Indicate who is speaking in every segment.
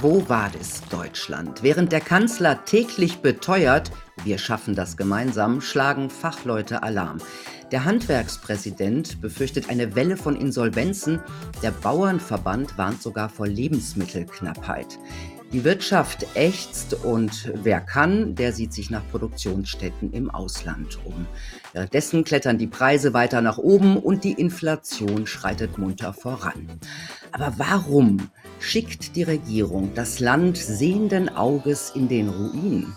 Speaker 1: Quo Vadis Deutschland? Während der Kanzler täglich beteuert, wir schaffen das gemeinsam, schlagen Fachleute Alarm. Der Handwerkspräsident befürchtet eine Welle von Insolvenzen. Der Bauernverband warnt sogar vor Lebensmittelknappheit. Die Wirtschaft ächzt und wer kann, der sieht sich nach Produktionsstätten im Ausland um. Währenddessen klettern die Preise weiter nach oben und die Inflation schreitet munter voran. Aber warum schickt die Regierung das Land sehenden Auges in den Ruin?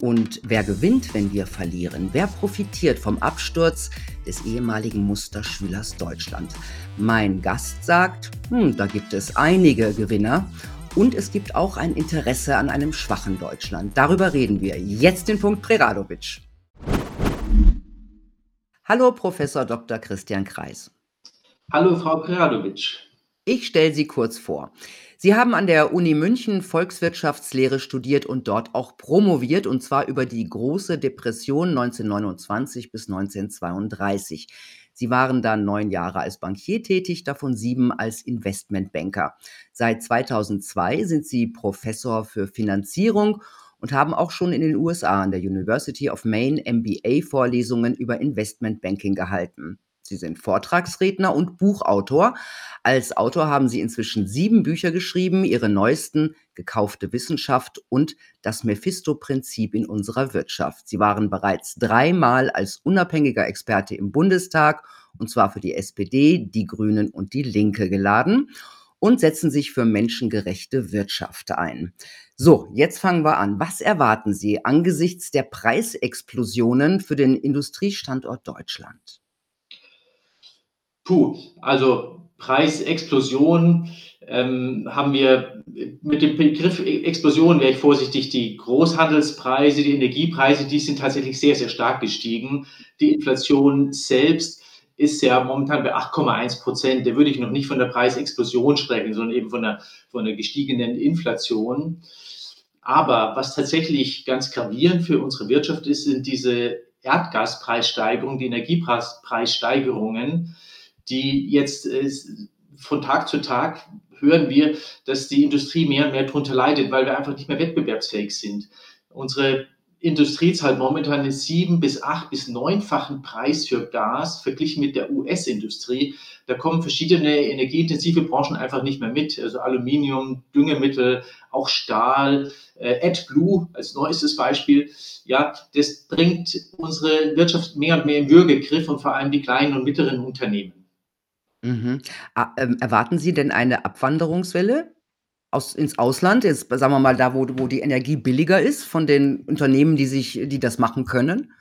Speaker 1: Und wer gewinnt, wenn wir verlieren? Wer profitiert vom Absturz des ehemaligen Musterschülers Deutschland? Mein Gast sagt, hm, da gibt es einige Gewinner und es gibt auch ein Interesse an einem schwachen Deutschland. Darüber reden wir. Jetzt den Punkt Preradovic. Hallo, Professor Dr. Christian Kreis.
Speaker 2: Hallo, Frau Preradovic.
Speaker 1: Ich stelle Sie kurz vor. Sie haben an der Uni München Volkswirtschaftslehre studiert und dort auch promoviert, und zwar über die große Depression 1929 bis 1932. Sie waren dann neun Jahre als Bankier tätig, davon sieben als Investmentbanker. Seit 2002 sind Sie Professor für Finanzierung und haben auch schon in den USA an der University of Maine MBA-Vorlesungen über Investmentbanking gehalten. Sie sind Vortragsredner und Buchautor. Als Autor haben Sie inzwischen sieben Bücher geschrieben, Ihre neuesten Gekaufte Wissenschaft und das Mephisto-Prinzip in unserer Wirtschaft. Sie waren bereits dreimal als unabhängiger Experte im Bundestag, und zwar für die SPD, die Grünen und die Linke geladen und setzen sich für menschengerechte Wirtschaft ein. So, jetzt fangen wir an. Was erwarten Sie angesichts der Preisexplosionen für den Industriestandort Deutschland?
Speaker 2: Puh, also Preisexplosion ähm, haben wir mit dem Begriff Explosion wäre ich vorsichtig. Die Großhandelspreise, die Energiepreise, die sind tatsächlich sehr, sehr stark gestiegen. Die Inflation selbst ist ja momentan bei 8,1 Prozent. Da würde ich noch nicht von der Preisexplosion sprechen, sondern eben von der, von der gestiegenen Inflation. Aber was tatsächlich ganz gravierend für unsere Wirtschaft ist, sind diese Erdgaspreissteigerungen, die Energiepreissteigerungen die jetzt äh, von Tag zu Tag hören wir, dass die Industrie mehr und mehr darunter leidet, weil wir einfach nicht mehr wettbewerbsfähig sind. Unsere Industrie zahlt momentan einen sieben bis acht bis neunfachen Preis für Gas verglichen mit der US-Industrie. Da kommen verschiedene energieintensive Branchen einfach nicht mehr mit. Also Aluminium, Düngemittel, auch Stahl, äh, AdBlue als neuestes Beispiel. Ja, das bringt unsere Wirtschaft mehr und mehr im Würgegriff und vor allem die kleinen und mittleren Unternehmen.
Speaker 1: Mhm. Ähm, erwarten Sie denn eine Abwanderungswelle aus ins Ausland? Jetzt sagen wir mal da, wo wo die Energie billiger ist von den Unternehmen, die sich die das machen können?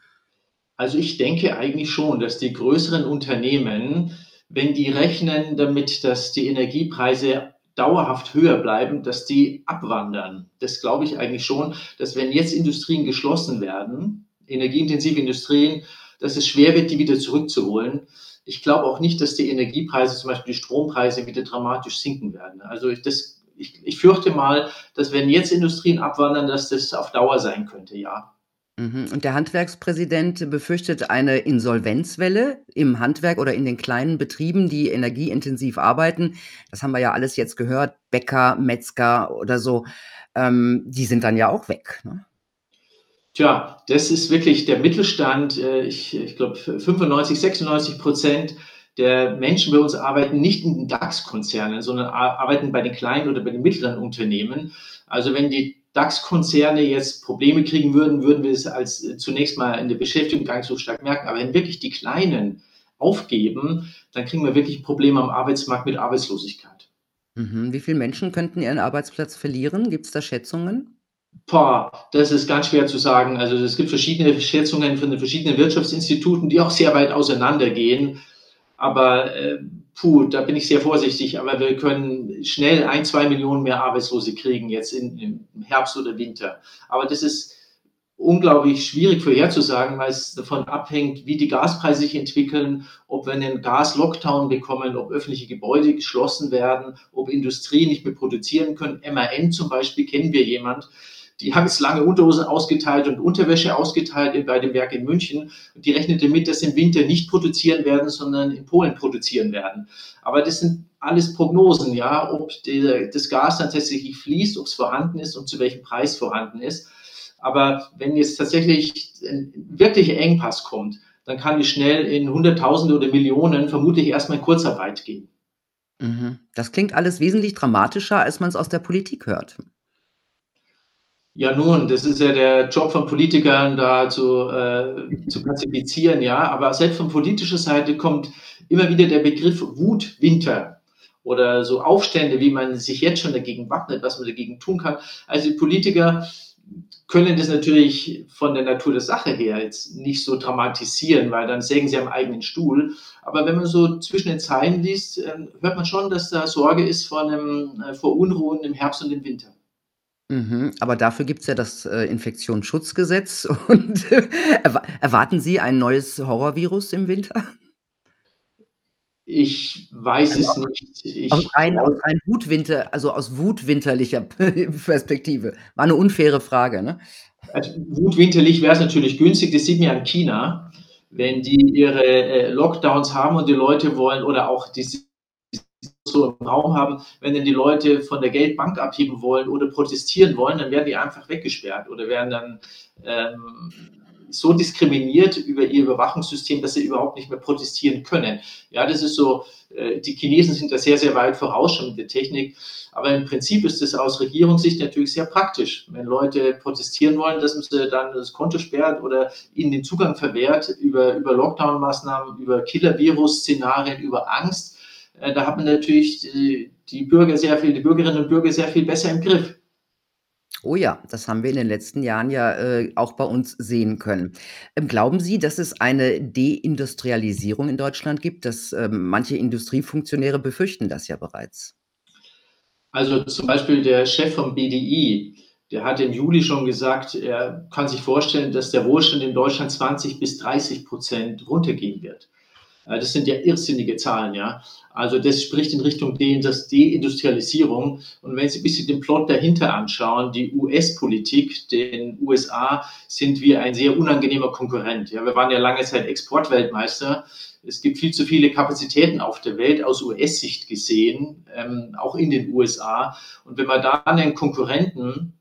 Speaker 2: Also, ich denke eigentlich schon, dass die größeren Unternehmen, wenn die rechnen damit, dass die Energiepreise dauerhaft höher bleiben, dass die abwandern. Das glaube ich eigentlich schon, dass wenn jetzt Industrien geschlossen werden, energieintensive Industrien, dass es schwer wird, die wieder zurückzuholen. Ich glaube auch nicht, dass die Energiepreise, zum Beispiel die Strompreise, wieder dramatisch sinken werden. Also ich, das, ich, ich fürchte mal, dass wenn jetzt Industrien abwandern, dass das auf Dauer sein könnte, ja.
Speaker 1: Mhm. Und der Handwerkspräsident befürchtet eine Insolvenzwelle im Handwerk oder in den kleinen Betrieben, die energieintensiv arbeiten. Das haben wir ja alles jetzt gehört. Bäcker, Metzger oder so, ähm, die sind dann ja auch weg. Ne?
Speaker 2: Tja, das ist wirklich der Mittelstand. Äh, ich, ich glaube, 95, 96 Prozent der Menschen bei uns arbeiten nicht in DAX-Konzernen, sondern arbeiten bei den kleinen oder bei den mittleren Unternehmen. Also wenn die DAX-Konzerne jetzt Probleme kriegen würden, würden wir es als äh, zunächst mal in der Beschäftigung gar nicht so stark merken. Aber wenn wirklich die Kleinen aufgeben, dann kriegen wir wirklich Probleme am Arbeitsmarkt mit Arbeitslosigkeit.
Speaker 1: Mhm. Wie viele Menschen könnten ihren Arbeitsplatz verlieren? Gibt es da Schätzungen?
Speaker 2: Boah, das ist ganz schwer zu sagen. Also es gibt verschiedene Schätzungen von den verschiedenen Wirtschaftsinstituten, die auch sehr weit auseinandergehen. Aber äh, puh, da bin ich sehr vorsichtig. Aber wir können schnell ein, zwei Millionen mehr Arbeitslose kriegen jetzt in, im Herbst oder Winter. Aber das ist unglaublich schwierig vorherzusagen, weil es davon abhängt, wie die Gaspreise sich entwickeln, ob wir einen Gas-Lockdown bekommen, ob öffentliche Gebäude geschlossen werden, ob Industrie nicht mehr produzieren können. MAN zum Beispiel kennen wir jemand, die haben jetzt lange Unterhosen ausgeteilt und Unterwäsche ausgeteilt bei dem Werk in München. Und die rechnete mit, dass sie im Winter nicht produzieren werden, sondern in Polen produzieren werden. Aber das sind alles Prognosen, ja, ob die, das Gas dann tatsächlich fließt, ob es vorhanden ist und zu welchem Preis vorhanden ist. Aber wenn jetzt tatsächlich ein wirklicher Engpass kommt, dann kann die schnell in Hunderttausende oder Millionen vermutlich erstmal in Kurzarbeit gehen.
Speaker 1: Mhm. Das klingt alles wesentlich dramatischer, als man es aus der Politik hört.
Speaker 2: Ja, nun, das ist ja der Job von Politikern, da zu, äh, zu klassifizieren, ja. Aber selbst von politischer Seite kommt immer wieder der Begriff Wutwinter oder so Aufstände, wie man sich jetzt schon dagegen wappnet, was man dagegen tun kann. Also Politiker können das natürlich von der Natur der Sache her jetzt nicht so dramatisieren, weil dann sägen sie am eigenen Stuhl. Aber wenn man so zwischen den Zeilen liest, ähm, hört man schon, dass da Sorge ist vor, einem, äh, vor Unruhen im Herbst und im Winter.
Speaker 1: Mhm, aber dafür gibt es ja das, äh, Infektionsschutzgesetz und erwa erwarten Sie ein neues Horrorvirus im Winter?
Speaker 2: Ich weiß es nicht. Ich
Speaker 1: aus rein aus rein Wutwinter also aus wutwinterlicher Perspektive. War 'ne unfaire Frage, ne?
Speaker 2: Also, wutwinterlich wäre es natürlich günstig. Das sieht man ja in China, wenn die ihre, äh, Lockdowns haben und die Leute wollen oder auch diese so im Raum haben, wenn dann die Leute von der Geldbank abheben wollen oder protestieren wollen, dann werden die einfach weggesperrt oder werden dann ähm, so diskriminiert über ihr Überwachungssystem, dass sie überhaupt nicht mehr protestieren können. Ja, das ist so, äh, die Chinesen sind da sehr, sehr weit voraus schon mit der Technik. Aber im Prinzip ist es aus Regierungssicht natürlich sehr praktisch. Wenn Leute protestieren wollen, dass man sie dann das Konto sperrt oder ihnen den Zugang verwehrt über, über Lockdown-Maßnahmen, über Killer-Virus-Szenarien, über Angst. Äh, da hat man natürlich die, die Bürger sehr viel, die Bürgerinnen und Bürger sehr viel besser im Griff.
Speaker 1: Oh ja, das haben wir in den letzten Jahren ja, äh, auch bei uns sehen können. Ähm, glauben Sie, dass es eine Deindustrialisierung in Deutschland gibt? Dass, ähm, manche Industriefunktionäre befürchten das ja bereits.
Speaker 2: Also zum Beispiel der Chef vom BDI, der hat im Juli schon gesagt, er kann sich vorstellen, dass der Wohlstand in Deutschland 20 bis 30 Prozent runtergehen wird. Äh, das sind ja irrsinnige Zahlen, ja. Also das spricht in Richtung Deindustrialisierung. Und wenn Sie ein bisschen den Plot dahinter anschauen, die US-Politik, den USA sind wir ein sehr unangenehmer Konkurrent. Ja, wir waren ja lange Zeit Exportweltmeister. Es gibt viel zu viele Kapazitäten auf der Welt aus US-Sicht gesehen, ähm, auch in den USA. Und wenn man da einen Konkurrenten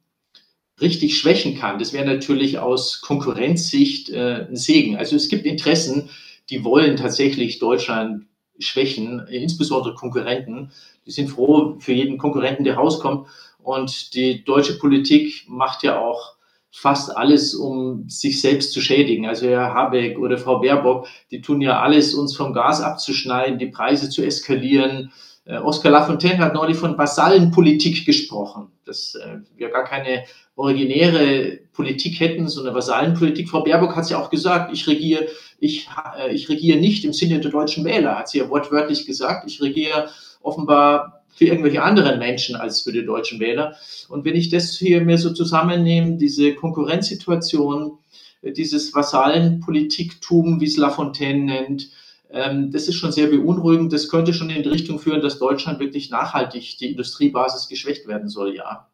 Speaker 2: richtig schwächen kann, das wäre natürlich aus Konkurrenzsicht äh, ein Segen. Also es gibt Interessen, die wollen tatsächlich Deutschland schwächen, insbesondere Konkurrenten. Die sind froh für jeden Konkurrenten, der rauskommt. Und die deutsche Politik macht ja auch fast alles, um sich selbst zu schädigen. Also Herr Habeck oder Frau Baerbock, die tun ja alles, uns vom Gas abzuschneiden, die Preise zu eskalieren. Äh, Oskar Lafontaine hat neulich von Vasallenpolitik gesprochen. Dass äh, wir gar keine originäre Politik hätten, so eine Vasallenpolitik. Frau Baerbock hat es ja auch gesagt, ich regiere ich, äh, ich regiere nicht im Sinne der deutschen Wähler, hat sie ja wortwörtlich gesagt. Ich regiere offenbar für irgendwelche anderen Menschen als für die deutschen Wähler. Und wenn ich das hier mir so zusammennehme, diese Konkurrenzsituation, dieses Vasallenpolitiktum, wie es Lafontaine nennt, das ist schon sehr beunruhigend. Das könnte schon in die Richtung führen, dass Deutschland wirklich nachhaltig die Industriebasis geschwächt werden soll, ja.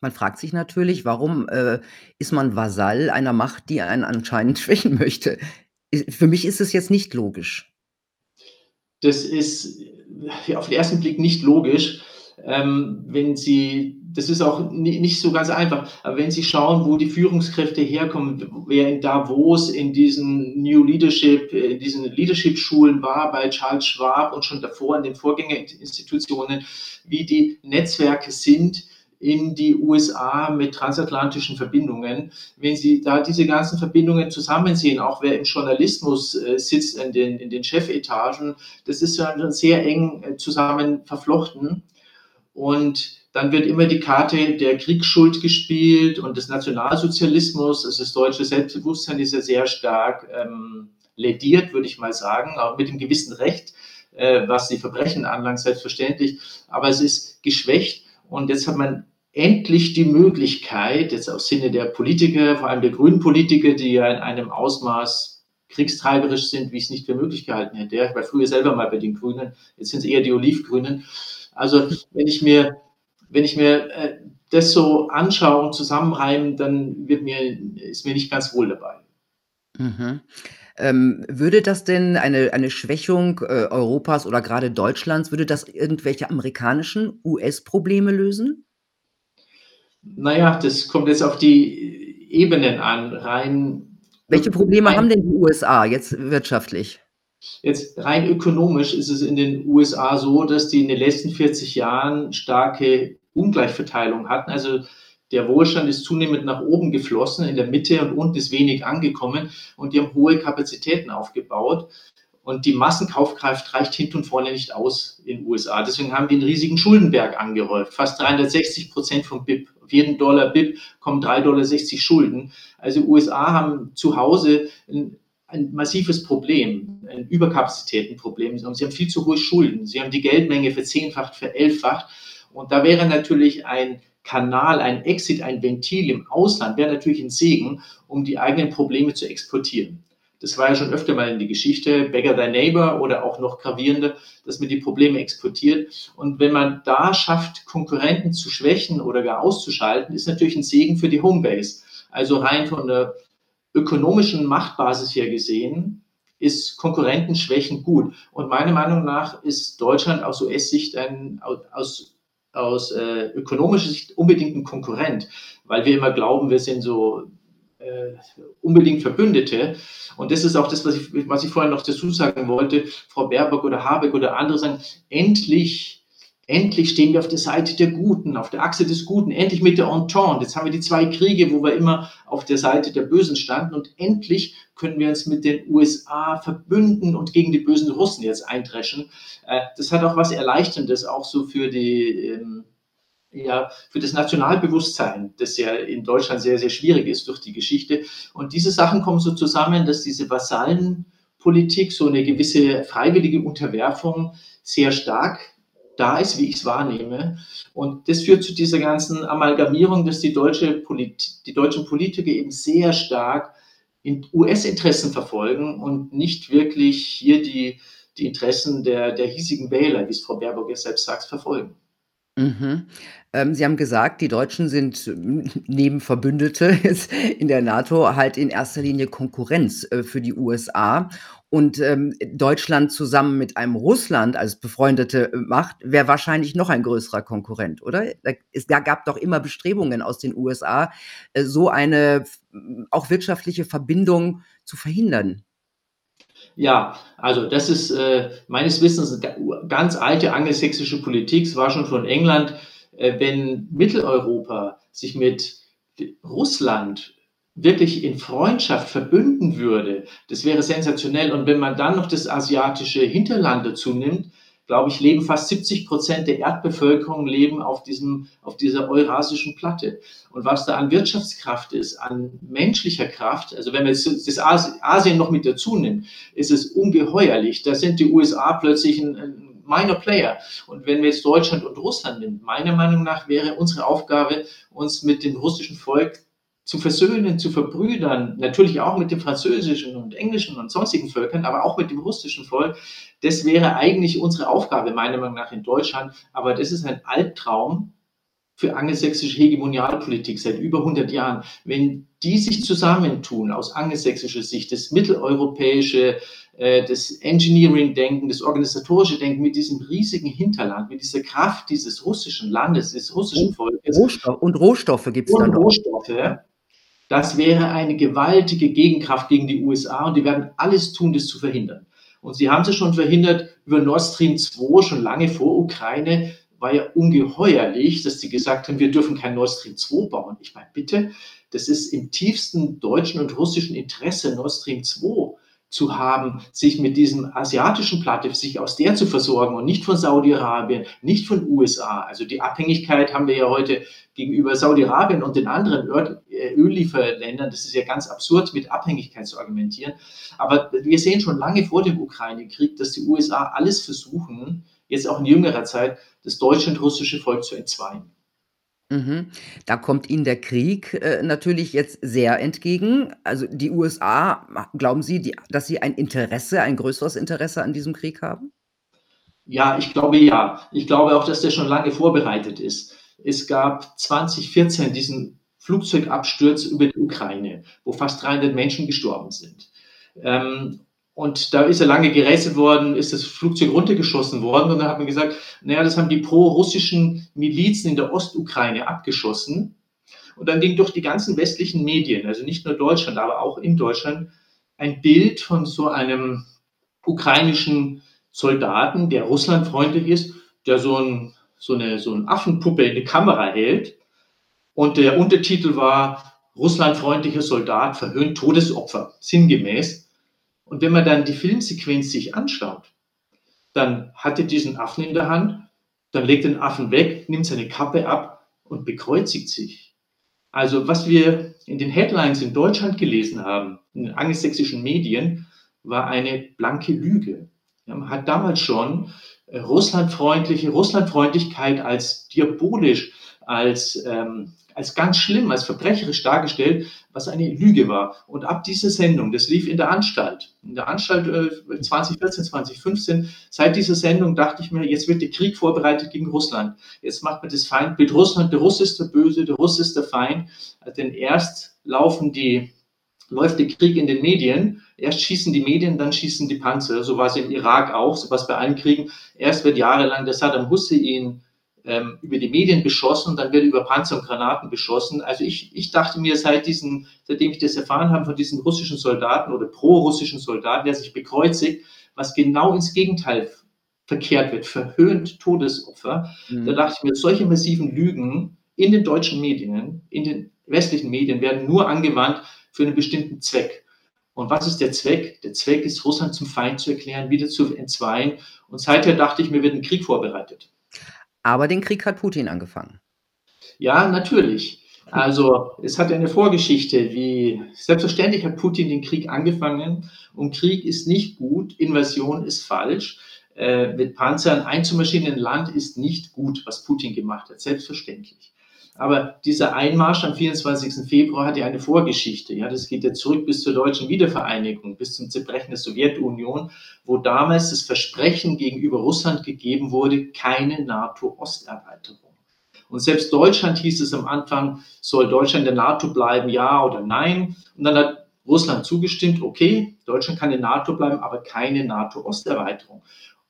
Speaker 1: Man fragt sich natürlich, warum äh, ist man Vasall einer Macht, die einen anscheinend schwächen möchte? Für mich ist es jetzt nicht logisch.
Speaker 2: Das ist auf den ersten Blick nicht logisch. Ähm, wenn Sie, das ist auch nicht so ganz einfach, aber wenn Sie schauen, wo die Führungskräfte herkommen, wer in Davos in diesen New Leadership, in diesen Leadership-Schulen war, bei Charles Schwab und schon davor in den Vorgängerinstitutionen, wie die Netzwerke sind, in die USA mit transatlantischen Verbindungen. Wenn Sie da diese ganzen Verbindungen zusammensehen, auch wer im Journalismus äh, sitzt in den, in den Chefetagen, das ist sehr eng äh, zusammen verflochten. Und dann wird immer die Karte der Kriegsschuld gespielt und des Nationalsozialismus. Also das deutsche Selbstbewusstsein ist ja sehr stark ähm, lediert, würde ich mal sagen, auch mit dem gewissen Recht, äh, was die Verbrechen anlangt, selbstverständlich. Aber es ist geschwächt. Und jetzt hat man endlich die Möglichkeit, jetzt aus Sinne der Politiker, vor allem der grünen Politiker, die ja in einem Ausmaß kriegstreiberisch sind, wie ich es nicht für möglich gehalten hätte. Ich war früher selber mal bei den Grünen, jetzt sind es eher die Olivgrünen. Also wenn ich mir, wenn ich mir äh, das so anschaue und zusammenreimen, dann wird mir, ist mir nicht ganz wohl dabei.
Speaker 1: Mhm. Ähm, würde das denn eine eine Schwächung, äh, Europas oder gerade Deutschlands würde das irgendwelche amerikanischen US-Probleme lösen?
Speaker 2: Na ja, das kommt jetzt auf die Ebenen an. Rein
Speaker 1: Welche Probleme rein haben denn die USA jetzt wirtschaftlich?
Speaker 2: Jetzt rein ökonomisch ist es in den USA so, dass die in den letzten 40 Jahren starke Ungleichverteilung hatten. Also der Wohlstand ist zunehmend nach oben geflossen, in der Mitte und unten ist wenig angekommen und die haben hohe Kapazitäten aufgebaut. Und die Massenkaufkraft reicht hinten und vorne nicht aus in den USA. Deswegen haben die einen riesigen Schuldenberg angehäuft. Fast 360 Prozent vom BIP. Auf jeden Dollar BIP kommen 3,60 Dollar Schulden. Also USA haben zu Hause ein, ein massives Problem, ein Überkapazitätenproblem. Sie haben viel zu hohe Schulden. Sie haben die Geldmenge verzehnfacht, verelfacht. Und da wäre natürlich ein Kanal, ein Exit, ein Ventil im Ausland, wäre natürlich ein Segen, um die eigenen Probleme zu exportieren. Das war ja schon öfter mal in die Geschichte, Beggar Thy Neighbor oder auch noch gravierender, dass man die Probleme exportiert. Und wenn man da schafft, Konkurrenten zu schwächen oder gar auszuschalten, ist natürlich ein Segen für die Homebase. Also rein von der ökonomischen Machtbasis her gesehen, ist Konkurrentenschwächen gut. Und meiner Meinung nach ist Deutschland aus US-Sicht ein, aus aus äh, ökonomischer Sicht unbedingt ein Konkurrent, weil wir immer glauben, wir sind so äh, unbedingt Verbündete. Und das ist auch das, was ich, was ich vorhin noch dazu sagen wollte. Frau Baerbock oder Habeck oder andere sagen, endlich Endlich stehen wir auf der Seite der Guten, auf der Achse des Guten, endlich mit der Entente. Jetzt haben wir die zwei Kriege, wo wir immer auf der Seite der Bösen standen und endlich können wir uns mit den USA verbünden und gegen die bösen Russen jetzt eindreschen. Äh, das hat auch was Erleichterndes, auch so für die, ähm, ja, für das Nationalbewusstsein, das ja in Deutschland sehr, sehr schwierig ist durch die Geschichte. Und diese Sachen kommen so zusammen, dass diese Vasallenpolitik, so eine gewisse freiwillige Unterwerfung sehr stark da ist, wie ich es wahrnehme. Und das führt zu dieser ganzen Amalgamierung, dass die, deutsche Polit die deutschen Politiker eben sehr stark in US-Interessen verfolgen und nicht wirklich hier die, die Interessen der, der hiesigen Wähler, wie es Frau Baerbock jetzt selbst sagt, verfolgen.
Speaker 1: Mhm. Ähm, Sie haben gesagt, die Deutschen sind neben Verbündete in der NATO halt in erster Linie Konkurrenz äh, für die USA. Und ähm, Deutschland zusammen mit einem Russland als befreundete äh, Macht wäre wahrscheinlich noch ein größerer Konkurrent, oder? Es gab doch immer Bestrebungen aus den USA, äh, so eine auch wirtschaftliche Verbindung zu verhindern.
Speaker 2: Ja, also das ist äh, meines Wissens eine ganz alte angelsächsische Politik. Es war schon von England, äh, wenn Mitteleuropa sich mit Russland wirklich in Freundschaft verbünden würde, das wäre sensationell. Und wenn man dann noch das asiatische Hinterland dazu nimmt, glaube ich, leben fast 70 Prozent der Erdbevölkerung leben auf diesem, auf dieser eurasischen Platte. Und was da an Wirtschaftskraft ist, an menschlicher Kraft, also wenn man jetzt das Asien noch mit dazu nimmt, ist es ungeheuerlich. Da sind die USA plötzlich ein, ein minor Player. Und wenn wir jetzt Deutschland und Russland nehmen, meiner Meinung nach wäre unsere Aufgabe, uns mit dem russischen Volk zu versöhnen, zu verbrüdern, natürlich auch mit dem französischen und englischen und sonstigen Völkern, aber auch mit dem russischen Volk. Das wäre eigentlich unsere Aufgabe, meiner Meinung nach, in Deutschland. Aber das ist ein Albtraum für angelsächsische Hegemonialpolitik seit über 100 Jahren. Wenn die sich zusammentun aus angelsächsischer Sicht, das mitteleuropäische, äh, das Engineering-Denken, das organisatorische Denken mit diesem riesigen Hinterland, mit dieser Kraft dieses russischen Landes, des russischen Volkes.
Speaker 1: Rohstoff, und Rohstoffe gibt es dann.
Speaker 2: Rohstoffe. Das wäre eine gewaltige Gegenkraft gegen die USA und die werden alles tun, das zu verhindern. Und sie haben es schon verhindert über Nord Stream 2, schon lange vor Ukraine, war ja ungeheuerlich, dass sie gesagt haben, wir dürfen kein Nord Stream 2 bauen. Ich meine, bitte, das ist im tiefsten deutschen und russischen Interesse, Nord Stream 2 zu haben, sich mit diesem asiatischen Platte, sich aus der zu versorgen und nicht von Saudi-Arabien, nicht von USA. Also die Abhängigkeit haben wir ja heute gegenüber Saudi-Arabien und den anderen äh, Öllieferländern. Das ist ja ganz absurd, mit Abhängigkeit zu argumentieren. Aber wir sehen schon lange vor dem Ukraine-Krieg, dass die USA alles versuchen, jetzt auch in jüngerer Zeit, das deutsche und russische Volk zu entzweien.
Speaker 1: Mhm. Da kommt Ihnen der Krieg, äh, natürlich jetzt sehr entgegen. Also, die USA, glauben Sie, die dass sie ein Interesse ein größeres Interesse an diesem Krieg haben?
Speaker 2: Ja, ich glaube ja. Ich glaube auch, dass der schon lange vorbereitet ist. Es gab 2014 diesen Flugzeugabsturz über die Ukraine, wo fast 300 Menschen gestorben sind. Ähm, und da ist er lange gerätselt worden, ist das Flugzeug runtergeschossen worden. Und dann hat man gesagt, naja, das haben die pro-russischen Milizen in der Ostukraine abgeschossen. Und dann ging durch die ganzen westlichen Medien, also nicht nur Deutschland, aber auch in Deutschland, ein Bild von so einem ukrainischen Soldaten, der russlandfreundlich ist, der so, ein, so, eine, so eine Affenpuppe in die Kamera hält. Und der Untertitel war Russlandfreundlicher Soldat verhöhnt Todesopfer, sinngemäß. Und wenn man dann die Filmsequenz sich anschaut, dann hat er diesen Affen in der Hand, dann legt den Affen weg, nimmt seine Kappe ab und bekreuzigt sich. Also was wir in den Headlines in Deutschland gelesen haben, in den angelsächsischen Medien, war eine blanke Lüge. Man hat damals schon äh, russlandfreundliche Russlandfreundlichkeit als diabolisch, als ähm, als ganz schlimm, als verbrecherisch dargestellt, was eine Lüge war. Und ab dieser Sendung, das lief in der Anstalt, in der Anstalt äh, 2014, 2015, seit dieser Sendung dachte ich mir, jetzt wird der Krieg vorbereitet gegen Russland. Jetzt macht man das Feindbild Russland, der Russ ist der Böse, der Russ ist der Feind. Denn erst laufen die, läuft der Krieg in den Medien, erst schießen die Medien, dann schießen die Panzer. So war es im Irak auch, so war es bei allen Kriegen. Erst wird jahrelang der Saddam Hussein ähm, über die Medien beschossen, dann wird über Panzer und Granaten beschossen. Also ich, ich dachte mir seit diesen, seitdem ich das erfahren habe von diesen russischen Soldaten oder pro-russischen Soldaten, der sich bekreuzigt, was genau ins Gegenteil verkehrt wird, verhöhnt Todesopfer. Mhm. Da dachte ich mir, solche massiven Lügen in den deutschen Medien, in den westlichen Medien werden nur angewandt für einen bestimmten Zweck. Und was ist der Zweck? Der Zweck ist, Russland zum Feind zu erklären, wieder zu entzweien. Und seither dachte ich mir, wird ein Krieg vorbereitet.
Speaker 1: Aber den Krieg hat Putin angefangen.
Speaker 2: Ja, natürlich. Also es hat eine Vorgeschichte, wie selbstverständlich hat Putin den Krieg angefangen und Krieg ist nicht gut, Invasion ist falsch. Äh, mit Panzern einzumarschieren in ein Land ist nicht gut, was Putin gemacht hat, selbstverständlich. Aber dieser Einmarsch am 24. Februar hat ja eine Vorgeschichte. Ja, das geht ja zurück bis zur deutschen Wiedervereinigung, bis zum Zerbrechen der Sowjetunion, wo damals das Versprechen gegenüber Russland gegeben wurde, keine NATO-Osterweiterung. Und selbst Deutschland hieß es am Anfang, soll Deutschland der NATO bleiben, ja oder nein? Und dann hat Russland zugestimmt, okay, Deutschland kann in der NATO bleiben, aber keine NATO-Osterweiterung.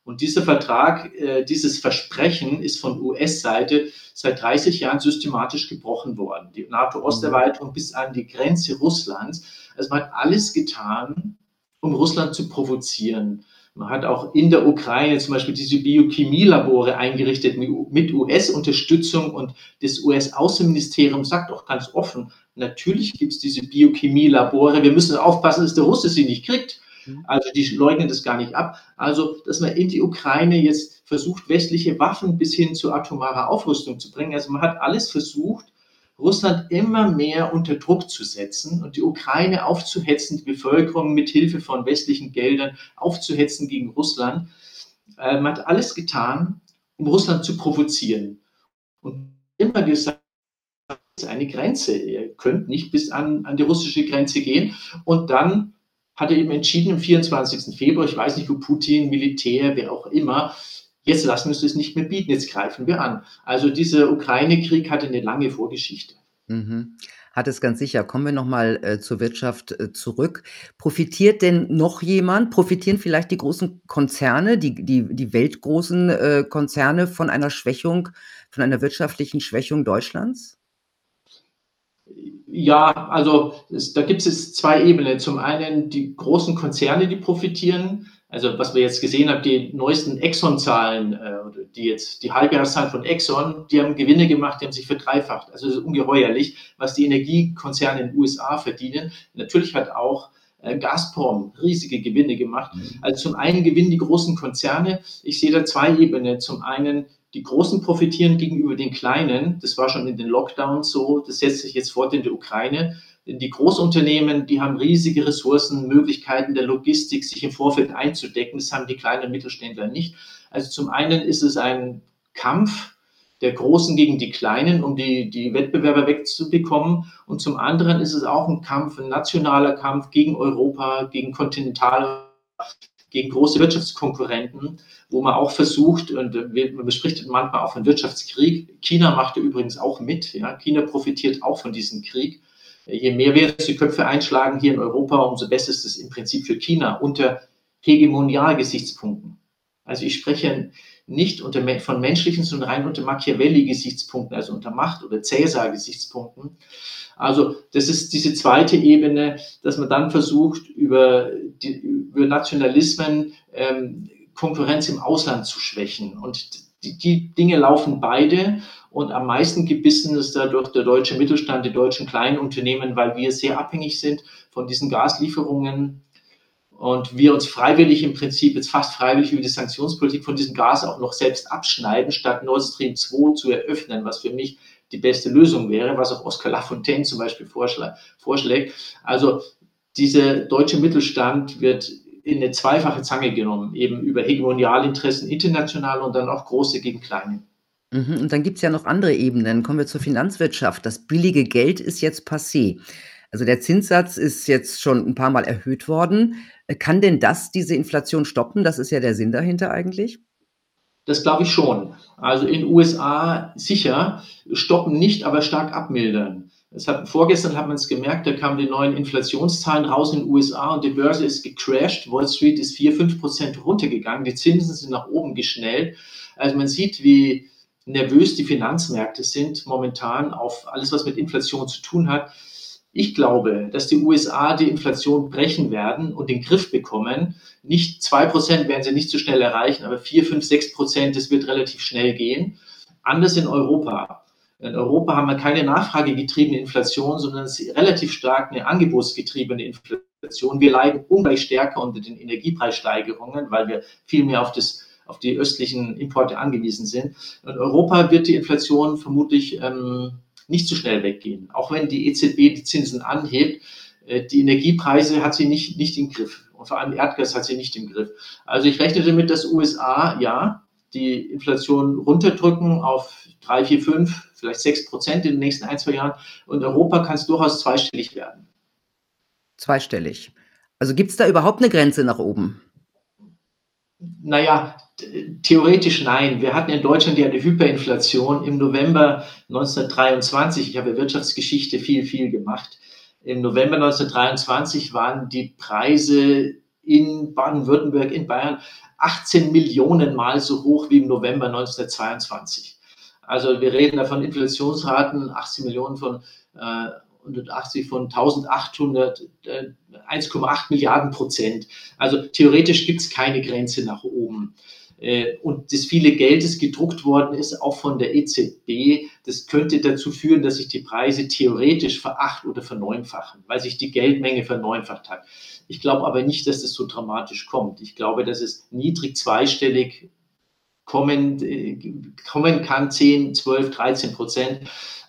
Speaker 2: Und dieser Vertrag, äh, dieses Versprechen ist von US-Seite seit 30 Jahren systematisch gebrochen worden. Die NATO-Osterweiterung bis an die Grenze Russlands. Also man hat alles getan, um Russland zu provozieren. Man hat auch in der Ukraine zum Beispiel diese Biochemielabore eingerichtet mit US-Unterstützung und das US-Außenministerium sagt auch ganz offen, natürlich gibt es diese Biochemielabore, wir müssen aufpassen, dass der Russe sie nicht kriegt. Mhm. Also die leugnen das gar nicht ab. Also, dass man in die Ukraine jetzt versucht, westliche Waffen bis hin zu atomarer Aufrüstung zu bringen. Also man hat alles versucht, Russland immer mehr unter Druck zu setzen und die Ukraine aufzuhetzen, die Bevölkerung mit Hilfe von westlichen Geldern aufzuhetzen gegen Russland. Äh, man hat alles getan, um Russland zu provozieren. Und immer gesagt, eine Grenze. Ihr könnt nicht bis an, an die russische Grenze gehen. Und dann hat er eben entschieden am 24. Februar, ich weiß nicht, wo Putin, Militär, wer auch immer, jetzt lassen wir es nicht mehr bieten, jetzt greifen wir an. Also dieser Ukraine-Krieg hatte eine lange Vorgeschichte.
Speaker 1: Mhm. Hat es ganz sicher. Kommen wir nochmal äh, zur Wirtschaft äh, zurück. Profitiert denn noch jemand? Profitieren vielleicht die großen Konzerne, die, die, die weltgroßen äh, Konzerne von einer Schwächung, von einer wirtschaftlichen Schwächung Deutschlands?
Speaker 2: Ja, also es, da gibt es zwei Ebenen. Zum einen die großen Konzerne, die profitieren. Also was wir jetzt gesehen haben, die neuesten Exxon-Zahlen, äh, die jetzt die Halbjahreszahlen von Exxon, die haben Gewinne gemacht, die haben sich verdreifacht. Also es ist ungeheuerlich, was die Energiekonzerne in den USA verdienen. Natürlich hat auch äh, Gazprom riesige Gewinne gemacht. Mhm. Also zum einen gewinnen die großen Konzerne. Ich sehe da zwei Ebenen. Zum einen die Großen profitieren gegenüber den Kleinen. Das war schon in den Lockdowns so. Das setzt sich jetzt fort in der Ukraine. Die Großunternehmen, die haben riesige Ressourcen, Möglichkeiten der Logistik, sich im Vorfeld einzudecken. Das haben die kleinen Mittelständler nicht. Also zum einen ist es ein Kampf der Großen gegen die Kleinen, um die, die Wettbewerber wegzubekommen. Und zum anderen ist es auch ein Kampf, ein nationaler Kampf gegen Europa, gegen Kontinental, gegen große Wirtschaftskonkurrenten, wo man auch versucht, und man bespricht manchmal auch von Wirtschaftskrieg. China macht übrigens auch mit. Ja. China profitiert auch von diesem Krieg. Je mehr wir die Köpfe einschlagen hier in Europa, umso besser ist es im Prinzip für China unter Hegemonialgesichtspunkten. Also ich spreche nicht unter, von menschlichen, sondern rein unter Machiavelli-Gesichtspunkten, also unter Macht- oder Cäsar-Gesichtspunkten. Also das ist diese zweite Ebene, dass man dann versucht, über, die, über Nationalismen ähm, Konkurrenz im Ausland zu schwächen. Und die, die Dinge laufen beide und am meisten gebissen ist dadurch der deutsche Mittelstand, die deutschen kleinen Unternehmen, weil wir sehr abhängig sind von diesen Gaslieferungen und wir uns freiwillig im Prinzip jetzt fast freiwillig über die Sanktionspolitik von diesem Gas auch noch selbst abschneiden, statt Nord Stream 2 zu eröffnen, was für mich die beste Lösung wäre, was auch Oskar Lafontaine zum Beispiel vorschlägt. Also dieser deutsche Mittelstand wird in eine zweifache Zange genommen, eben über Hegemonialinteressen international und dann auch große gegen kleine.
Speaker 1: Mhm, und dann gibt es ja noch andere Ebenen. Kommen wir zur Finanzwirtschaft. Das billige Geld ist jetzt passé. Also der Zinssatz ist jetzt schon ein paar Mal erhöht worden. Kann denn das diese Inflation stoppen? Das ist ja der Sinn dahinter eigentlich.
Speaker 2: Das glaube ich schon. Also in USA sicher, stoppen nicht, aber stark abmildern. Es hat, vorgestern hat man es gemerkt, da kamen die neuen Inflationszahlen raus in den USA und die Börse ist gecrashed. Wall Street ist 4, 5 Prozent runtergegangen. Die Zinsen sind nach oben geschnellt. Also man sieht, wie nervös die Finanzmärkte sind momentan auf alles, was mit Inflation zu tun hat. Ich glaube, dass die USA die Inflation brechen werden und den Griff bekommen. Nicht zwei Prozent werden sie nicht so schnell erreichen, aber vier, fünf, sechs Prozent, das wird relativ schnell gehen. Anders in Europa. In Europa haben wir keine nachfragegetriebene Inflation, sondern relativ stark eine angebotsgetriebene Inflation. Wir leiden ungleich stärker unter den Energiepreissteigerungen, weil wir viel mehr auf das auf die östlichen Importe angewiesen sind. In Europa wird die Inflation vermutlich ähm, nicht so schnell weggehen. Auch wenn die EZB die Zinsen anhebt, äh, die Energiepreise hat sie nicht, nicht im Griff. Und vor allem Erdgas hat sie nicht im Griff. Also ich rechne damit, dass USA, ja, die Inflation runterdrücken auf drei, vier, fünf, vielleicht sechs Prozent in den nächsten ein, zwei Jahren. Und Europa kann es durchaus zweistellig werden.
Speaker 1: Zweistellig. Also gibt es da überhaupt eine Grenze nach oben?
Speaker 2: Naja, theoretisch nein. Wir hatten in Deutschland ja eine Hyperinflation im November 1923. Ich habe Wirtschaftsgeschichte viel, viel gemacht. Im November 1923 waren die Preise in Baden-Württemberg, in Bayern 18 Millionen Mal so hoch wie im November 1922. Also wir reden da von Inflationsraten, 18 Millionen von äh, 180 von 1800, äh, 1,8 Milliarden Prozent. Also theoretisch gibt es keine Grenze nach oben. Äh, und das viele Geld, das gedruckt worden ist, auch von der EZB, das könnte dazu führen, dass sich die Preise theoretisch veracht oder verneunfachen, weil sich die Geldmenge verneunfacht hat. Ich glaube aber nicht, dass das so dramatisch kommt. Ich glaube, dass es niedrig zweistellig kommen, äh, kommen kann, 10, 12, 13 Prozent.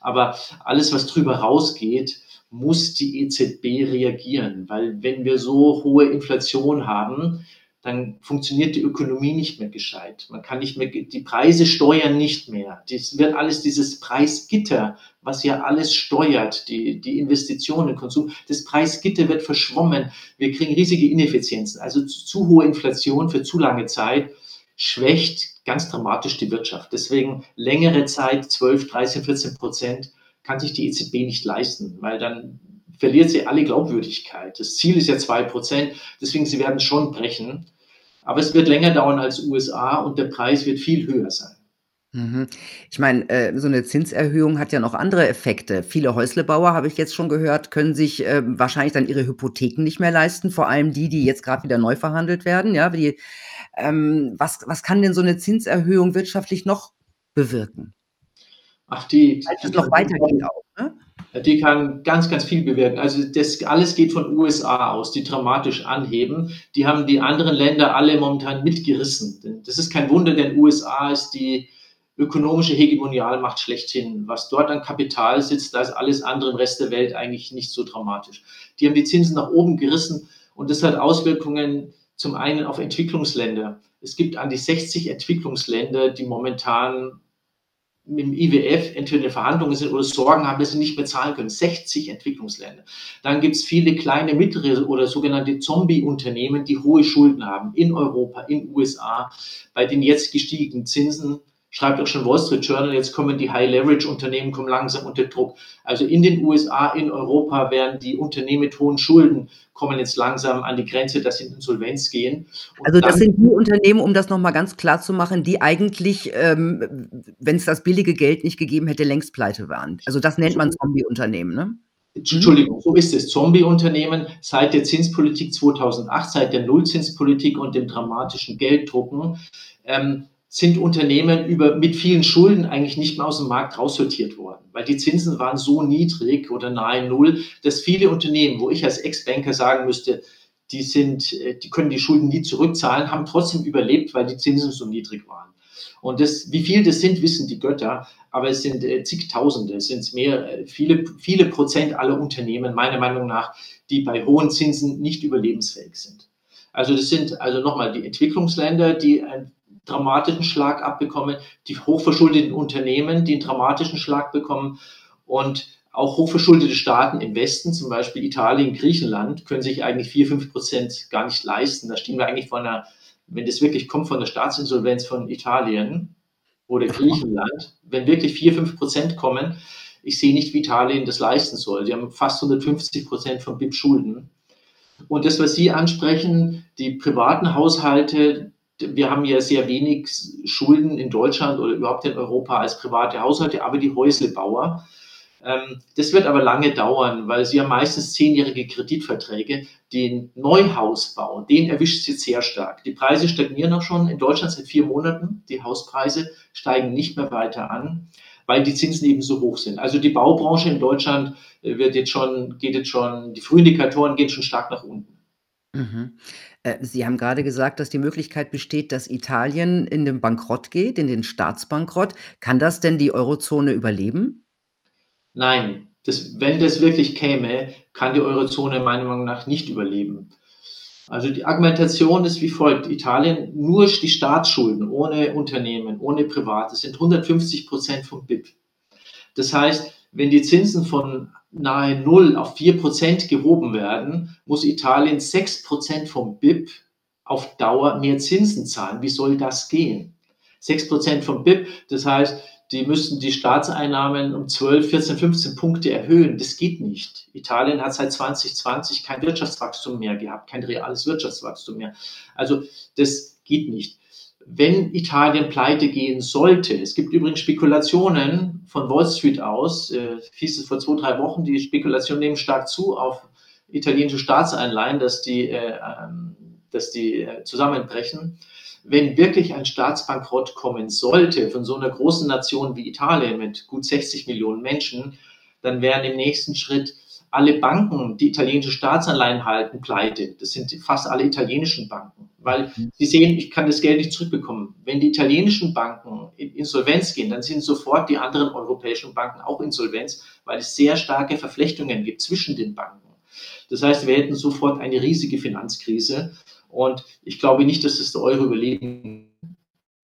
Speaker 2: Aber alles, was drüber rausgeht, muss die EZB reagieren, weil wenn wir so hohe Inflation haben, dann funktioniert die Ökonomie nicht mehr gescheit. Man kann nicht mehr, die Preise steuern nicht mehr. Das wird alles dieses Preisgitter, was ja alles steuert, die, die Investitionen, Konsum, das Preisgitter wird verschwommen. Wir kriegen riesige Ineffizienzen. Also zu, zu hohe Inflation für zu lange Zeit schwächt ganz dramatisch die Wirtschaft. Deswegen längere Zeit, 12, 13, 14 Prozent, kann sich die EZB nicht leisten, weil dann verliert sie alle Glaubwürdigkeit. Das Ziel ist ja zwei Prozent, deswegen sie werden schon brechen. Aber es wird länger dauern als USA und der Preis wird viel höher sein.
Speaker 1: Mhm. Ich meine, äh, so eine Zinserhöhung hat ja noch andere Effekte. Viele Häuslebauer, habe ich jetzt schon gehört, können sich äh, wahrscheinlich dann ihre Hypotheken nicht mehr leisten, vor allem die, die jetzt gerade wieder neu verhandelt werden. Ja, die, ähm, was, was kann denn so eine Zinserhöhung wirtschaftlich noch bewirken?
Speaker 2: Ach, die, Als es noch weitergeht auch, ne? Die kann ganz, ganz viel bewirken. Also das alles geht von USA aus, die dramatisch anheben. Die haben die anderen Länder alle momentan mitgerissen. Das ist kein Wunder, denn USA ist die ökonomische Hegemonialmacht schlechthin. Was dort an Kapital sitzt, da ist alles andere im Rest der Welt eigentlich nicht so dramatisch. Die haben die Zinsen nach oben gerissen und das hat Auswirkungen zum einen auf Entwicklungsländer. Es gibt an die 60 Entwicklungsländer, die momentan mit dem IWF entweder in Verhandlungen sind oder Sorgen haben, dass sie nicht mehr zahlen können. 60 Entwicklungsländer. Dann gibt es viele kleine, mittlere oder sogenannte Zombie-Unternehmen, die hohe Schulden haben in Europa, in USA. Bei den jetzt gestiegenen Zinsen schreibt auch schon Wall Street Journal, jetzt kommen die High-Leverage-Unternehmen, kommen langsam unter Druck. Also in den USA, in Europa werden die Unternehmen mit hohen Schulden kommen jetzt langsam an die Grenze, dass sie in Insolvenz gehen.
Speaker 1: Und also das sind die Unternehmen, um das nochmal ganz klar zu machen, die eigentlich, ähm, wenn es das billige Geld nicht gegeben hätte, längst pleite waren. Also das nennt man Zombie-Unternehmen, ne?
Speaker 2: Entschuldigung, so ist es. Zombie-Unternehmen seit der Zinspolitik 2008, seit der Nullzinspolitik und dem dramatischen Gelddrucken, ähm, sind Unternehmen über, mit vielen Schulden eigentlich nicht mehr aus dem Markt raussortiert worden, weil die Zinsen waren so niedrig oder nahe Null, dass viele Unternehmen, wo ich als Ex-Banker sagen müsste, die sind, äh, die können die Schulden nie zurückzahlen, haben trotzdem überlebt, weil die Zinsen so niedrig waren. Und das, wie viel das sind, wissen die Götter, aber es sind äh, zigtausende, es sind mehr, äh, viele, viele Prozent aller Unternehmen, meiner Meinung nach, die bei hohen Zinsen nicht überlebensfähig sind. Also das sind also nochmal die Entwicklungsländer, die ein dramatischen Schlag abbekommen, die hochverschuldeten Unternehmen, die einen dramatischen Schlag bekommen und auch hochverschuldete Staaten im Westen, zum Beispiel Italien, Griechenland, können sich eigentlich vier, fünf Prozent gar nicht leisten. Da stehen wir eigentlich vor einer, wenn das wirklich kommt, von der Staatsinsolvenz von Italien oder Griechenland, wenn wirklich vier, fünf Prozent kommen, ich sehe nicht, wie Italien das leisten soll. Sie haben fast 150 Prozent von BIP Schulden. Und das, was Sie ansprechen, die privaten Haushalte, wir haben ja sehr wenig Schulden in Deutschland oder überhaupt in Europa als private Haushalte, aber die Häuslebauer. Ähm, das wird aber lange dauern, weil sie haben meistens zehnjährige Kreditverträge. Den Neuhausbau, den erwischt sie sehr stark. Die Preise stagnieren auch schon in Deutschland seit vier Monaten. Die Hauspreise steigen nicht mehr weiter an, weil die Zinsen eben so hoch sind. Also die Baubranche in Deutschland äh, wird jetzt schon, geht jetzt schon, die Frühindikatoren gehen schon stark nach unten.
Speaker 1: Mhm. Äh, Sie haben gerade gesagt, dass die Möglichkeit besteht, dass Italien in den Bankrott geht, in den Staatsbankrott. Kann das denn die Eurozone überleben?
Speaker 2: Nein, das, wenn das wirklich käme, kann die Eurozone meiner Meinung nach nicht überleben. Also die Argumentation ist wie folgt. Italien, nur die Staatsschulden ohne Unternehmen, ohne Private sind 150 Prozent vom BIP. Das heißt, wenn die Zinsen von nahe Null auf vier Prozent gehoben werden, muss Italien sechs Prozent vom BIP auf Dauer mehr Zinsen zahlen. Wie soll das gehen? Sechs Prozent vom BIP, das heißt, die müssten die Staatseinnahmen um 12, 14, 15 Punkte erhöhen. Das geht nicht. Italien hat seit 2020 kein Wirtschaftswachstum mehr gehabt, kein reales Wirtschaftswachstum mehr. Also das geht nicht wenn Italien pleite gehen sollte. Es gibt übrigens Spekulationen von Wall Street aus, äh, hieß es vor zwei, drei Wochen, die Spekulationen nehmen stark zu auf italienische Staatseinleihen, dass die, äh, ähm, dass die äh, zusammenbrechen. Wenn wirklich ein Staatsbankrott kommen sollte von so einer großen Nation wie Italien mit gut 60 Millionen Menschen, dann wären im nächsten Schritt alle Banken, die italienische Staatsanleihen halten, pleite. Das sind fast alle italienischen Banken, weil mhm. sie sehen, ich kann das Geld nicht zurückbekommen. Wenn die italienischen Banken in Insolvenz gehen, dann sind sofort die anderen europäischen Banken auch Insolvenz, weil es sehr starke Verflechtungen gibt zwischen den Banken. Das heißt, wir hätten sofort eine riesige Finanzkrise und ich glaube nicht, dass es der Euro überleben.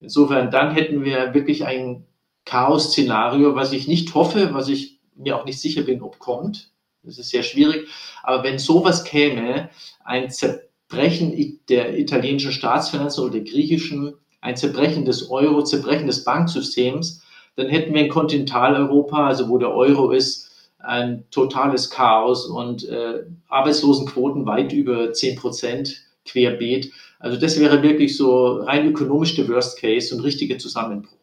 Speaker 2: Insofern, dann hätten wir wirklich ein Chaos-Szenario, was ich nicht hoffe, was ich mir auch nicht sicher bin, ob kommt. Das ist sehr schwierig. Aber wenn sowas käme, ein Zerbrechen der italienischen Staatsfinanzen oder der griechischen, ein Zerbrechen des Euro, Zerbrechen des Banksystems, dann hätten wir in Kontinentaleuropa, also wo der Euro ist, ein totales Chaos und äh, Arbeitslosenquoten weit über 10 Prozent querbeet. Also das wäre wirklich so rein ökonomisch der Worst Case und richtiger Zusammenbruch.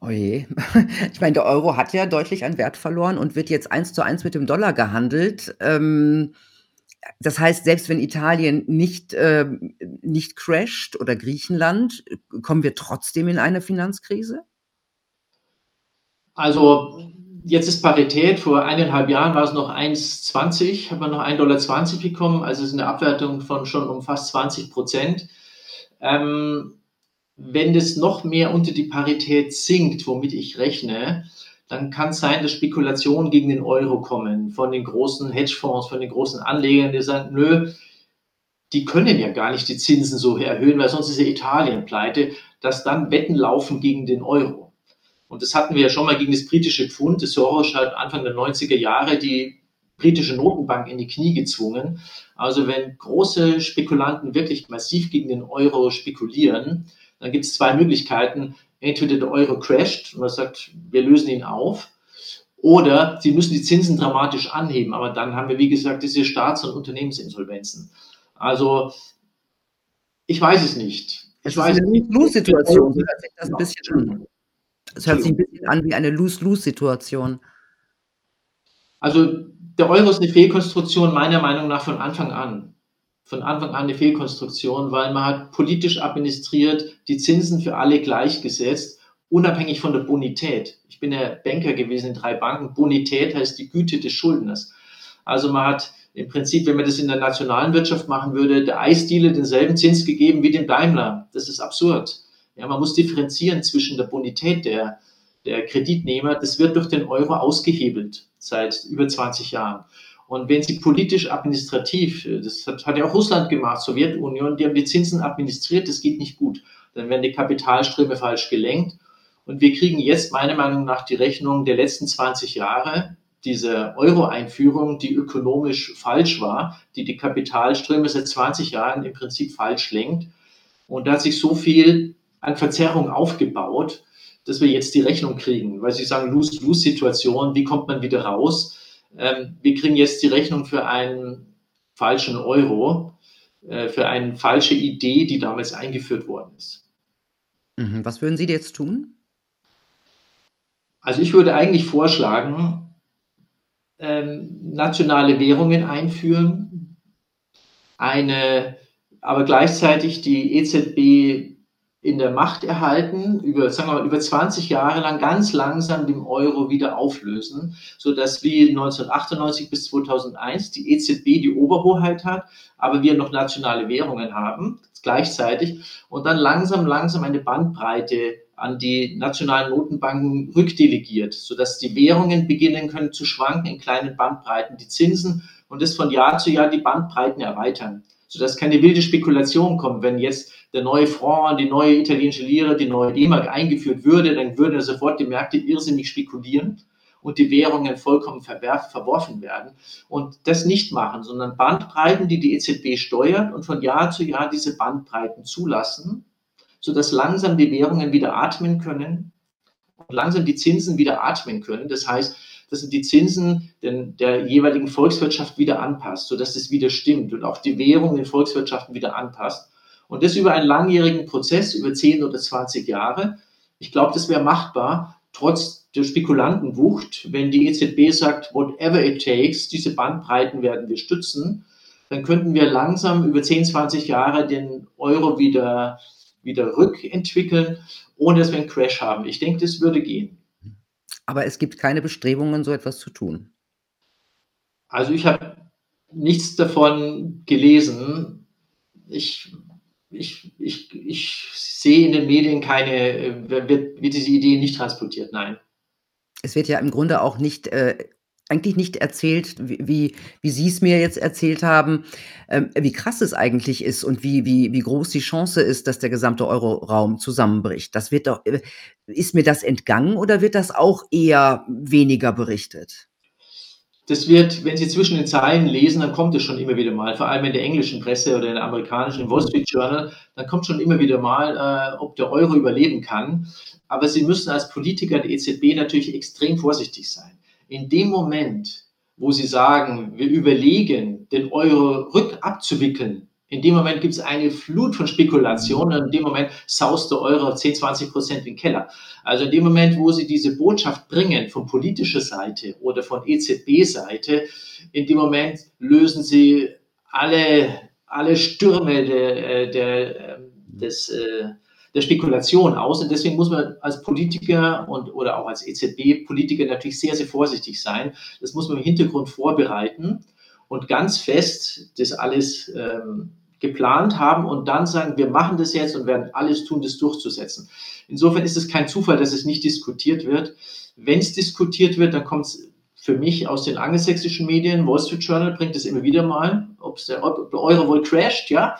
Speaker 1: Oh je. Ich meine, der Euro hat ja deutlich an Wert verloren und wird jetzt eins zu eins mit dem Dollar gehandelt. Ähm, das heißt, selbst wenn Italien nicht, äh, nicht crasht oder Griechenland, kommen wir trotzdem in eine Finanzkrise?
Speaker 2: Also jetzt ist Parität. Vor eineinhalb Jahren war es noch 1,20, hat man noch 1,20 Dollar bekommen. Also es ist eine Abwertung von schon um fast 20 Prozent. Ähm, wenn das noch mehr unter die Parität sinkt, womit ich rechne, dann kann es sein, dass Spekulationen gegen den Euro kommen von den großen Hedgefonds, von den großen Anlegern, die sagen, nö, die können ja gar nicht die Zinsen so erhöhen, weil sonst ist ja Italien pleite, dass dann Wetten laufen gegen den Euro. Und das hatten wir ja schon mal gegen das britische Pfund. Das Soros hat Anfang der 90er Jahre die britische Notenbank in die Knie gezwungen. Also wenn große Spekulanten wirklich massiv gegen den Euro spekulieren, dann gibt es zwei Möglichkeiten. entweder der Euro crasht und man sagt, wir lösen ihn auf, oder sie müssen die Zinsen dramatisch anheben. Aber dann haben wir, wie gesagt, diese Staats- und Unternehmensinsolvenzen. Also, ich weiß es nicht.
Speaker 1: Ich
Speaker 2: es
Speaker 1: weiß ist eine Lose-Lose-Situation. So hört sich das ein bisschen an. Es hört sich ein bisschen an wie eine Lose-Lose-Situation.
Speaker 2: Also, der Euro ist eine Fehlkonstruktion meiner Meinung nach von Anfang an. Von Anfang an eine Fehlkonstruktion, weil man hat politisch administriert, die Zinsen für alle gleichgesetzt unabhängig von der Bonität. Ich bin ja Banker gewesen in drei Banken. Bonität heißt die Güte des Schuldners. Also man hat im Prinzip, wenn man das in der nationalen Wirtschaft machen würde, der Eisdealer denselben Zins gegeben wie dem Daimler. Das ist absurd. Ja, man muss differenzieren zwischen der Bonität der, der Kreditnehmer. Das wird durch den Euro ausgehebelt seit über 20 Jahren. Und wenn Sie politisch administrativ, das hat, hat ja auch Russland gemacht, Sowjetunion, die haben die Zinsen administriert, das geht nicht gut. Dann werden die Kapitalströme falsch gelenkt und wir kriegen jetzt meiner Meinung nach die Rechnung der letzten 20 Jahre, diese Euro-Einführung, die ökonomisch falsch war, die die Kapitalströme seit 20 Jahren im Prinzip falsch lenkt. Und da hat sich so viel an Verzerrung aufgebaut, dass wir jetzt die Rechnung kriegen, weil Sie sagen, Lose-Lose-Situation, wie kommt man wieder raus? Ähm, wir kriegen jetzt die Rechnung für einen falschen Euro, äh, für eine falsche Idee, die damals eingeführt worden ist.
Speaker 1: Mhm. Was würden Sie jetzt tun?
Speaker 2: Also ich würde eigentlich vorschlagen, ähm, nationale Währungen einführen, eine, aber gleichzeitig die EZB in der Macht erhalten, über, sagen wir mal, über 20 Jahre lang ganz langsam den Euro wieder auflösen, so dass wie 1998 bis 2001 die EZB die Oberhoheit hat, aber wir noch nationale Währungen haben, gleichzeitig, und dann langsam, langsam eine Bandbreite an die nationalen Notenbanken rückdelegiert, sodass die Währungen beginnen können zu schwanken in kleinen Bandbreiten, die Zinsen und das von Jahr zu Jahr die Bandbreiten erweitern, sodass keine wilde Spekulation kommt. Wenn jetzt der neue Franc, die neue italienische Lira, die neue D-Mark eingeführt würde, dann würden sofort die Märkte irrsinnig spekulieren und die Währungen vollkommen verworfen werden. Und das nicht machen, sondern Bandbreiten, die die EZB steuert und von Jahr zu Jahr diese Bandbreiten zulassen sodass langsam die Währungen wieder atmen können und langsam die Zinsen wieder atmen können. Das heißt, dass sind die Zinsen den, der jeweiligen Volkswirtschaft wieder anpasst, sodass es wieder stimmt und auch die Währung den Volkswirtschaften wieder anpasst. Und das über einen langjährigen Prozess, über 10 oder 20 Jahre. Ich glaube, das wäre machbar, trotz der Spekulantenwucht, wenn die EZB sagt, whatever it takes, diese Bandbreiten werden wir stützen, dann könnten wir langsam über 10, 20 Jahre den Euro wieder wieder rückentwickeln, ohne dass wir einen Crash haben. Ich denke, das würde gehen.
Speaker 1: Aber es gibt keine Bestrebungen, so etwas zu tun.
Speaker 2: Also ich habe nichts davon gelesen. Ich, ich, ich, ich sehe in den Medien keine, wird, wird diese Idee nicht transportiert, nein.
Speaker 1: Es wird ja im Grunde auch nicht äh, eigentlich nicht erzählt, wie wie Sie es mir jetzt erzählt haben, ähm, wie krass es eigentlich ist und wie wie wie groß die Chance ist, dass der gesamte Euroraum zusammenbricht. Das wird doch äh, ist mir das entgangen oder wird das auch eher weniger berichtet?
Speaker 2: Das wird, wenn Sie zwischen den Zeilen lesen, dann kommt es schon immer wieder mal, vor allem in der englischen Presse oder in der amerikanischen im Wall Street Journal, dann kommt schon immer wieder mal, äh, ob der Euro überleben kann. Aber Sie müssen als Politiker der EZB natürlich extrem vorsichtig sein in dem Moment, wo sie sagen, wir überlegen, den Euro rückabzuwickeln, in dem Moment gibt es eine Flut von Spekulationen und in dem Moment saust der Euro 10, 20 Prozent in den Keller. Also in dem Moment, wo sie diese Botschaft bringen von politischer Seite oder von EZB-Seite, in dem Moment lösen sie alle, alle Stürme der, äh, der, ähm, des, äh, der Spekulation aus. Und deswegen muss man als Politiker und oder auch als EZB-Politiker natürlich sehr, sehr vorsichtig sein. Das muss man im Hintergrund vorbereiten und ganz fest das alles ähm, geplant haben und dann sagen, wir machen das jetzt und werden alles tun, das durchzusetzen. Insofern ist es kein Zufall, dass es nicht diskutiert wird. Wenn es diskutiert wird, dann kommt es für mich aus den angelsächsischen Medien, Wall Street Journal bringt es immer wieder mal, ob der, Euro wohl crasht, ja.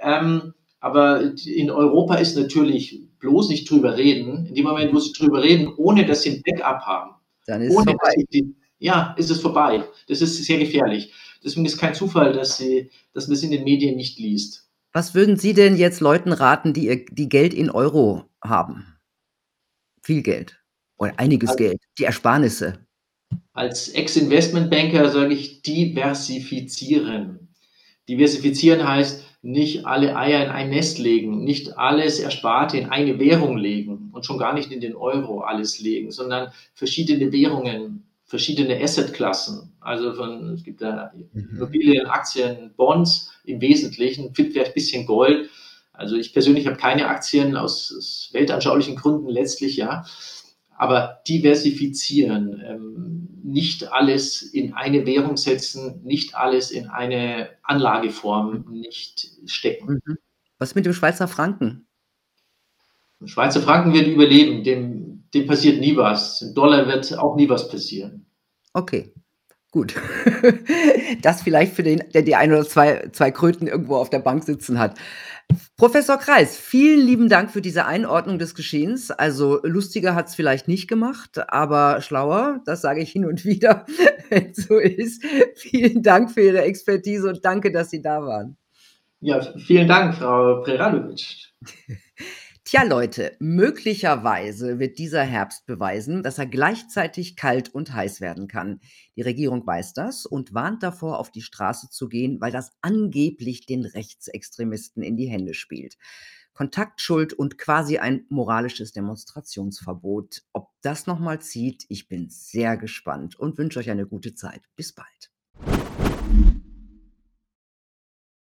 Speaker 2: Ähm, aber in Europa ist natürlich bloß nicht drüber reden. In dem Moment, wo sie drüber reden, ohne dass sie ein Backup haben,
Speaker 1: dann ist ohne, es vorbei.
Speaker 2: Die, ja, ist es vorbei. Das ist sehr gefährlich. Deswegen ist kein Zufall, dass, sie, dass man es in den Medien nicht liest.
Speaker 1: Was würden Sie denn jetzt Leuten raten, die, die Geld in Euro haben? Viel Geld oder einiges
Speaker 2: Al
Speaker 1: Geld, die Ersparnisse.
Speaker 2: Als Ex-Investmentbanker sage ich diversifizieren. Diversifizieren heißt, nicht alle Eier in ein Nest legen, nicht alles Ersparte in eine Währung legen und schon gar nicht in den Euro alles legen, sondern verschiedene Währungen, verschiedene Assetklassen. Also von, es gibt da
Speaker 1: Mhm.
Speaker 2: Immobilien, Aktien, Bonds im Wesentlichen, vielleicht ein bisschen Gold. Also ich persönlich habe keine Aktien aus, aus weltanschaulichen Gründen letztlich, ja. Aber diversifizieren, ähm, nicht alles in eine Währung setzen, nicht alles in eine Anlageform nicht stecken.
Speaker 1: Mhm. Was mit dem Schweizer Franken?
Speaker 2: Schweizer Franken wird überleben, dem, dem passiert nie was. Im Dollar wird auch nie was passieren.
Speaker 1: Okay, gut. Das vielleicht für den, der die ein oder zwei, zwei Kröten irgendwo auf der Bank sitzen hat. Professor Kreis, vielen lieben Dank für diese Einordnung des Geschehens. Also lustiger hat es vielleicht nicht gemacht, aber schlauer, das sage ich hin und wieder, wenn es so ist. Vielen Dank für Ihre Expertise und danke, dass Sie da waren.
Speaker 2: Ja, vielen Dank, Frau Preradovic.
Speaker 1: Tja, Leute, möglicherweise wird dieser Herbst beweisen, dass er gleichzeitig kalt und heiß werden kann. Die Regierung weiß das und warnt davor, auf die Straße zu gehen, weil das angeblich den Rechtsextremisten in die Hände spielt. Kontaktschuld und quasi ein moralisches Demonstrationsverbot. Ob das nochmal zieht, ich bin sehr gespannt und wünsche euch eine gute Zeit. Bis bald.